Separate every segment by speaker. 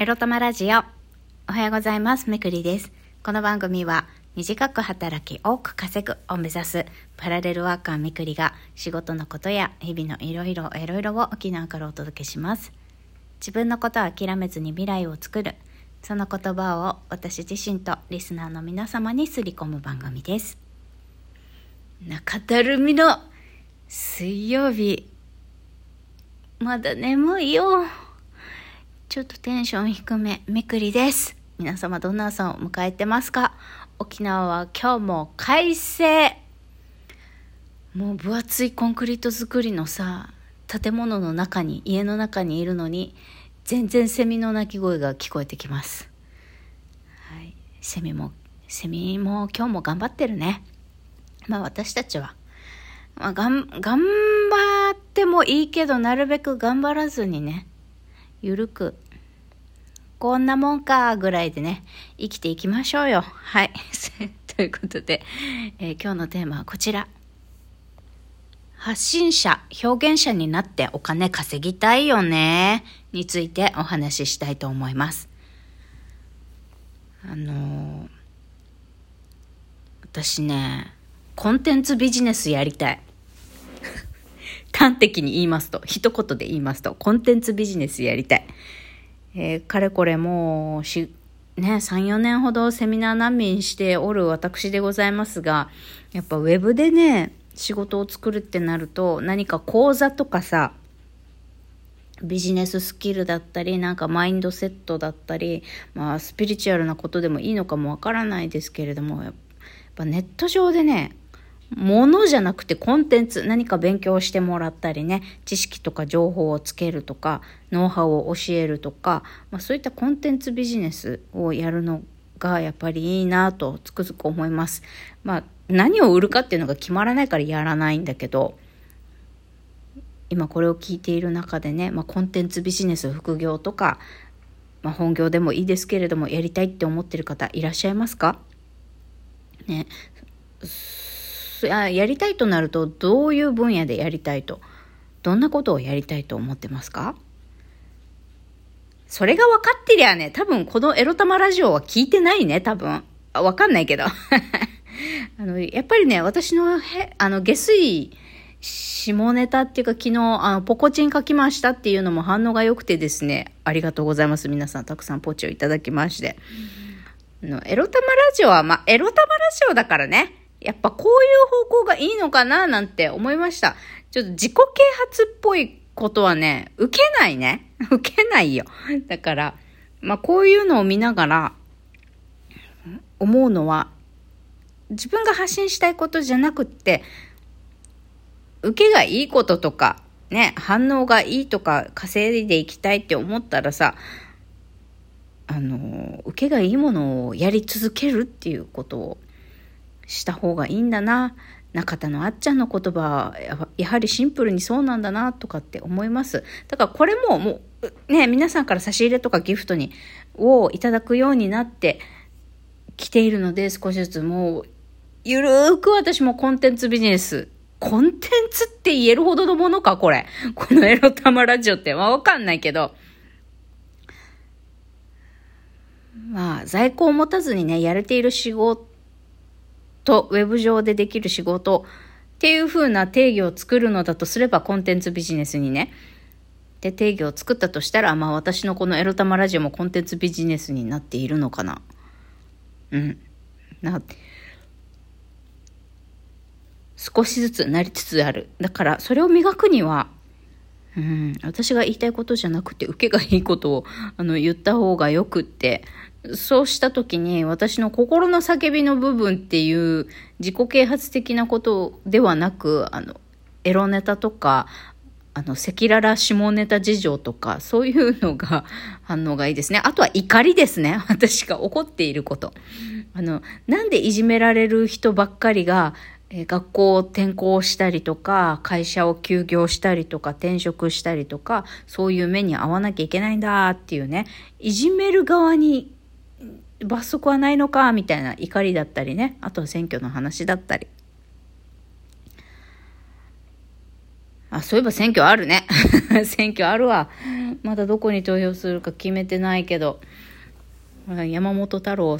Speaker 1: エロ玉ラジオ。おはようございます。めくりです。この番組は、短く働き多く稼ぐを目指すパラレルワーカーめくりが仕事のことや日々のいろいろいろいろを沖縄からお届けします。自分のことを諦めずに未来を作る。その言葉を私自身とリスナーの皆様にすり込む番組です。中だるみの水曜日。まだ眠いよ。ちょっとテンション低め、めくりです。皆様どんな朝を迎えてますか？沖縄は今日も快晴もう分厚いコンクリート作りのさ、建物の中に、家の中にいるのに、全然セミの鳴き声が聞こえてきます。はい。セミも、セミも今日も頑張ってるね。まあ私たちは、まあ、がん、頑張ってもいいけど、なるべく頑張らずにね、ゆるく、こんなもんか、ぐらいでね、生きていきましょうよ。はい。ということで、えー今日のテーマはこちら。発信者、表現者になってお金稼ぎたいよね、についてお話ししたいと思います。あのー私ね、コンテンツビジネスやりたい。端的に言いますと、一言で言いますと、コンテンツビジネスやりたい。えーかれこれもう、し、ね、3、4年ほどセミナー難民しておる私でございますが、やっぱウェブでね、仕事を作るってなると、何か講座とかさ、ビジネススキルだったり、なんかマインドセットだったり、まあスピリチュアルなことでもいいのかもわからないですけれども、やっぱネット上でね、ものじゃなくてコンテンツ、何か勉強してもらったりね、知識とか情報をつけるとか、ノウハウを教えるとか、まあそういったコンテンツビジネスをやるのがやっぱりいいなとつくづく思います。まあ何を売るかっていうのが決まらないからやらないんだけど、今これを聞いている中でね、まあ、コンテンツビジネス副業とか、まあ、本業でもいいですけれどもやりたいって思ってる方いらっしゃいますか？ねそややりたいとなるとどういう分野でやりたいと？どんなことをやりたいと思ってますか？それが分かってりゃね多分このエロ玉ラジオは聞いてないね多分。あ分かんないけど。あのやっぱりね私のへあの下水下ネタっていうか昨日、あの、ポコチン書きましたっていうのも反応が良くてですね、ありがとうございます。皆さんたくさんポチをいただきまして。あの、エロ玉ラジオは、まあ、エロ玉ラジオだからね、やっぱこういう方向がいいのかななんて思いました。ちょっと自己啓発っぽいことはね、受けないね。受けないよ。だから、まあ、こういうのを見ながら、思うのは、自分が発信したいことじゃなくって、受けがいいこととか、ね、反応がいいとか、稼いでいきたいって思ったらさ、あの、受けがいいものをやり続けるっていうことをした方がいいんだな。中田のあっちゃんの言葉はやはりシンプルにそうなんだなとかって思います。だからこれももう、ね、皆さんから差し入れとかギフトに、をいただくようになってきているので、少しずつもう、ゆるーく私もコンテンツビジネスコンテンツって言えるほどのものか、これ。このエロ玉ラジオって。まあ、わかんないけど。まあ、在庫を持たずにね、やれている仕事、とウェブ上でできる仕事っていう風な定義を作るのだとすれば、コンテンツビジネスにね。で、定義を作ったとしたら、まあ、私のこのエロ玉ラジオもコンテンツビジネスになっているのかな。うん。なって。少しずつなりつつある。だから、それを磨くには、うん、私が言いたいことじゃなくて、受けがいいことをあの言った方がよくって、そうした時に私の心の叫びの部分っていう自己啓発的なことではなく、あの、エロネタとか、あの、赤裸々下ネタ事情とか、そういうのが反応がいいですね。あとは怒りですね。私が怒っていること。あの、なんでいじめられる人ばっかりが、学校を転校したりとか、会社を休業したりとか、転職したりとか、そういう目に遭わなきゃいけないんだっていうね、いじめる側に罰則はないのか、みたいな怒りだったりね、あとは選挙の話だったり。あ、そういえば選挙あるね。選挙あるわ。まだどこに投票するか決めてないけど。山本太郎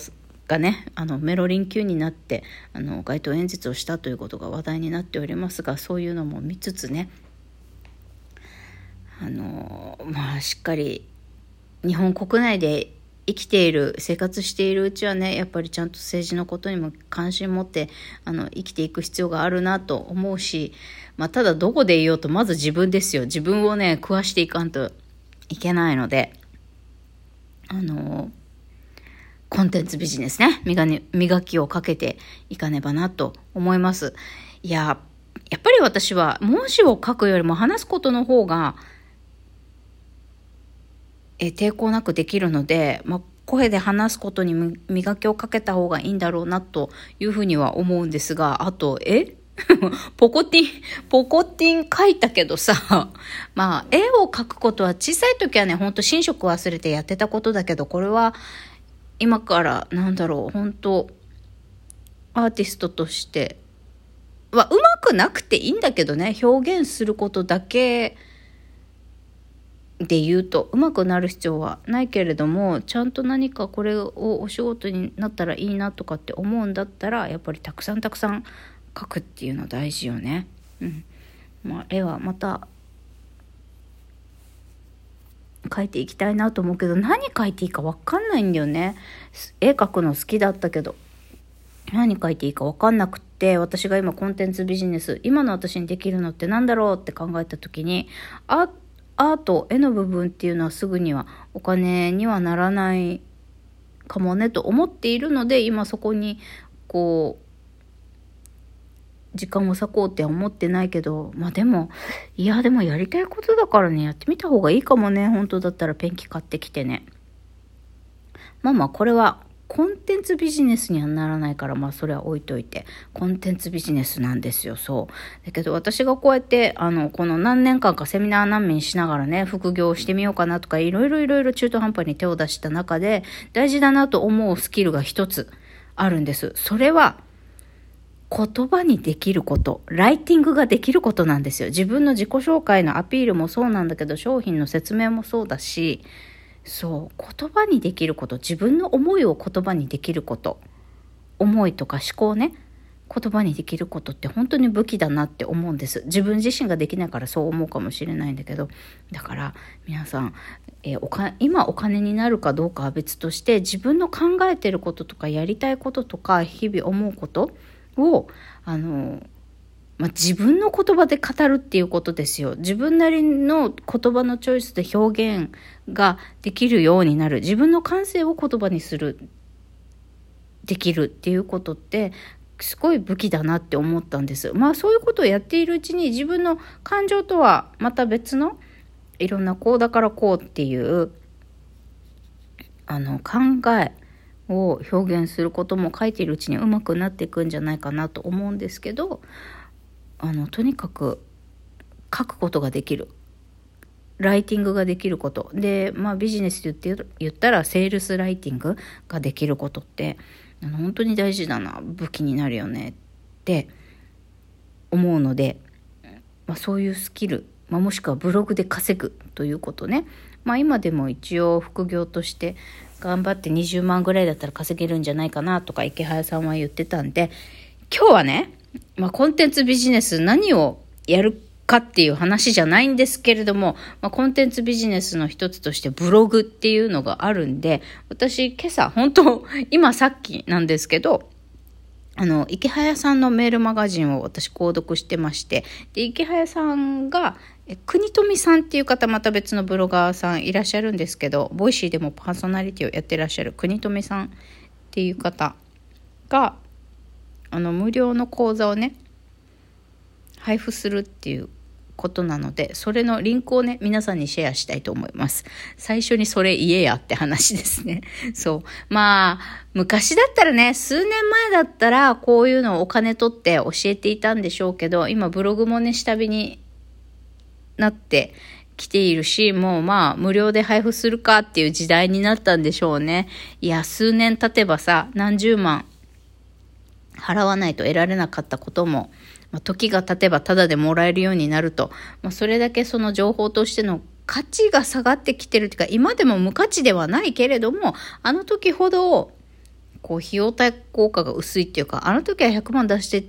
Speaker 1: がね、あのメロリン級になってあの街頭演説をしたということが話題になっておりますが、そういうのも見つつね、あのまあしっかり日本国内で生きている生活しているうちはねやっぱりちゃんと政治のことにも関心持ってあの生きていく必要があるなと思うし、まあ、ただどこでいようとまず自分ですよ。自分をね食わしていかんといけないのであのコンテンツビジネスね磨磨きをかけていかねばなと思います。いややっぱり私は文字を書くよりも話すことの方がえ抵抗なくできるので、まあ、声で話すことに磨きをかけた方がいいんだろうなというふうには思うんですが、あと、え？ポコティン、ポコティン書いたけどさ、まあ、絵を描くことは小さい時はね、ほんと寝食忘れてやってたことだけど、これは今からなんだろう、本当アーティストとしてはうまくなくていいんだけどね、表現することだけで言うとうまくなる必要はないけれどもちゃんと何かこれをお仕事になったらいいなとかって思うんだったらやっぱりたくさんたくさん描くっていうの大事よね。うんまあ、絵はまた描いていきたいなと思うけど何描いていいか分かんないんだよね。絵描くの好きだったけど何描いていいか分かんなくって私が今コンテンツビジネス今の私にできるのって何だろうって考えた時にアーアート絵の部分っていうのはすぐにはお金にはならないかもねと思っているので今そこにこう時間を割こうって思ってないけどまあでもいやでもやりたいことだからねやってみた方がいいかもね本当だったらペンキ買ってきてね。まあまあこれはコンテンツビジネスにはならないから、まあそれは置いといて、コンテンツビジネスなんですよ、そう。だけど私がこうやって、あの、この何年間かセミナー難民しながらね、副業をしてみようかなとか、いろいろいろいろ中途半端に手を出した中で、大事だなと思うスキルが一つあるんです。それは、言葉にできること、ライティングができることなんですよ。自分の自己紹介のアピールもそうなんだけど、商品の説明もそうだし、そう言葉にできること自分の思いを言葉にできること思いとか思考ね言葉にできることって本当に武器だなって思うんです。自分自身ができないからそう思うかもしれないんだけど。だから皆さん、えー、おか今お金になるかどうかは別として自分の考えてることとかやりたいこととか日々思うことをあのまあ、自分の言葉で語るっていうことですよ。自分なりの言葉のチョイスで表現ができるようになる。自分の感性を言葉にする。できるっていうことってすごい武器だなって思ったんです。まあそういうことをやっているうちに自分の感情とはまた別のいろんなこうだからこうっていうあの考えを表現することも書いているうちにうまくなっていくんじゃないかなと思うんですけどあのとにかく書くことができる。ライティングができること。で、まあ、ビジネスで言って言ったらセールスライティングができることってあの本当に大事だな武器になるよねって思うので、まあ、そういうスキル、まあ、もしくはブログで稼ぐということね、まあ、今でも一応副業として頑張って20万ぐらいだったら稼げるんじゃないかなとか池早さんは言ってたんで今日はねまあ、コンテンツビジネス何をやるかっていう話じゃないんですけれども、まあ、コンテンツビジネスの一つとしてブログっていうのがあるんで、私今朝、本当 今さっきなんですけど、あの、イケハヤさんのメールマガジンを私購読してまして、で、イケハヤさんが、え国富さんっていう方、また別のブロガーさんいらっしゃるんですけど、 Voicy でもパーソナリティをやってらっしゃる国富さんっていう方が、あの無料の講座をね配布するっていうことなのでそれのリンクをね皆さんにシェアしたいと思います。最初にそれ言えやって話ですね。そう。まあ昔だったらね数年前だったらこういうのをお金取って教えていたんでしょうけど今ブログもね下火になってきているし、もうまあ無料で配布するかっていう時代になったんでしょうね。いや、数年経てばさ、何十万払わないと得られなかったこともまあ、時が経てばタダでもらえるようになると、まあ、それだけその情報としての価値が下がってきてるっていうか、今でも無価値ではないけれども、あの時ほど、こう、費用対効果が薄いっていうか、あの時は100万出して、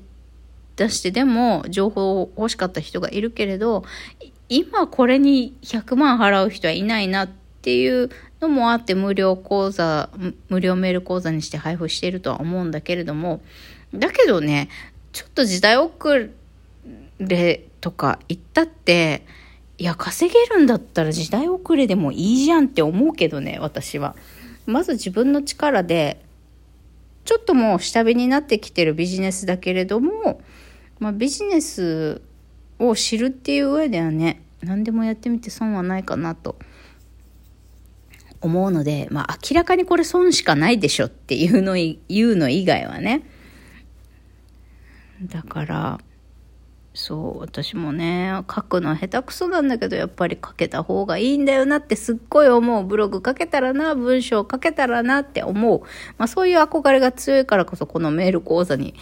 Speaker 1: 出してでも情報欲しかった人がいるけれど、今これに100万払う人はいないなっていうのもあって無料講座、無料メール講座にして配布しているとは思うんだけれども、だけどね、ちょっと時代遅れとか言ったって、いや、稼げるんだったら時代遅れでもいいじゃんって思うけどね、私は。まず自分の力で、ちょっともう下火になってきてるビジネスだけれども、まあ、ビジネスを知るっていう上ではね、何でもやってみて損はないかなと思うので、まあ、明らかにこれ損しかないでしょっていうの、言うの以外はね。だから、そう私もね書くの下手くそなんだけどやっぱり書けた方がいいんだよなってすっごい思う。ブログ書けたらな文章書けたらなって思う、まあ、そういう憧れが強いからこそこのメール講座に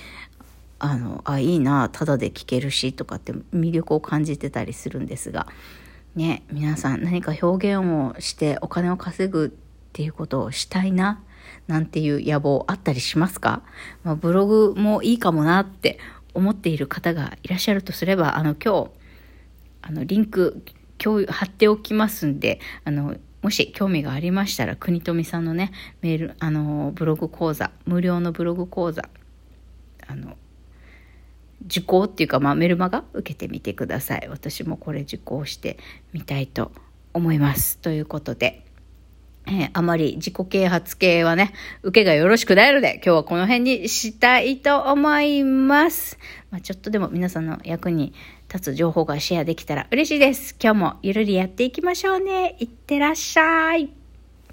Speaker 1: あのあいいなただで聞けるしとかって魅力を感じてたりするんですが。ね皆さん何か表現をしてお金を稼ぐっていうことをしたいななんていう野望あったりしますか、まあ、ブログもいいかもなって思っている方がいらっしゃるとすれば、あの、今日、あの、リンク、共有、貼っておきますんで、あの、もし興味がありましたら、国富さんのね、メール、あの、ブログ講座、無料のブログ講座、あの、受講っていうか、まあ、メルマガ受けてみてください。私もこれ受講してみたいと思います。ということで、えー、あまり自己啓発系はね、受けがよろしくないので、今日はこの辺にしたいと思います。まあ、ちょっとでも皆さんの役に立つ情報がシェアできたら嬉しいです。今日もゆるりやっていきましょうね。いってらっしゃい。